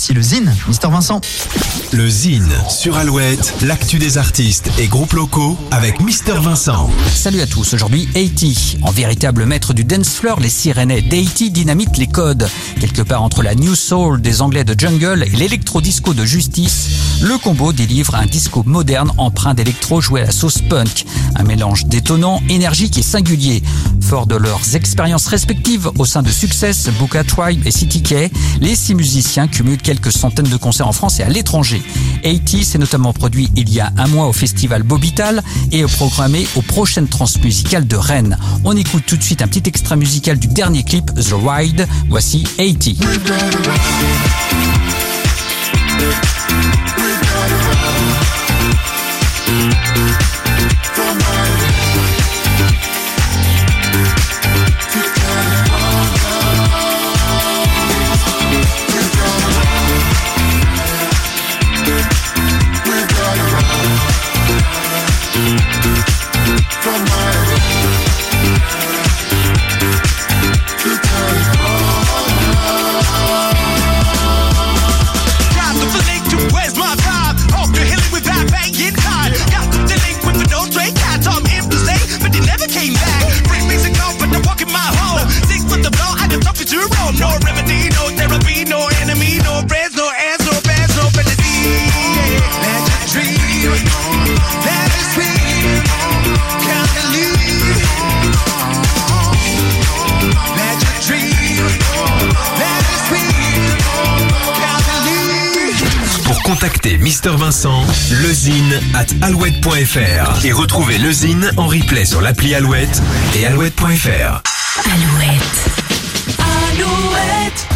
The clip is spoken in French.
Voici le Zine, Mister Vincent. Le Zine sur Alouette, l'actu des artistes et groupes locaux avec Mister Vincent. Salut à tous, aujourd'hui 80. En véritable maître du dance floor, les Sirenais d'Haiti dynamitent les codes. Quelque part entre la New Soul des Anglais de Jungle et l'électro-disco de Justice, le combo délivre un disco moderne empreint d'électro joué à la sauce punk. Un mélange détonnant, énergique et singulier. Fort de leurs expériences respectives au sein de Success, Buka Tribe et City K, les six musiciens cumulent quelques centaines de concerts en France et à l'étranger. 80 s'est notamment produit il y a un mois au festival Bobital et est programmé aux prochaines transmusicales de Rennes. On écoute tout de suite un petit extrait musical du dernier clip The Ride. Voici 80. Contacter Mister Vincent, lezine at alouette.fr et retrouver lezine en replay sur l'appli Alouette et alouette.fr. Alouette. Alouette.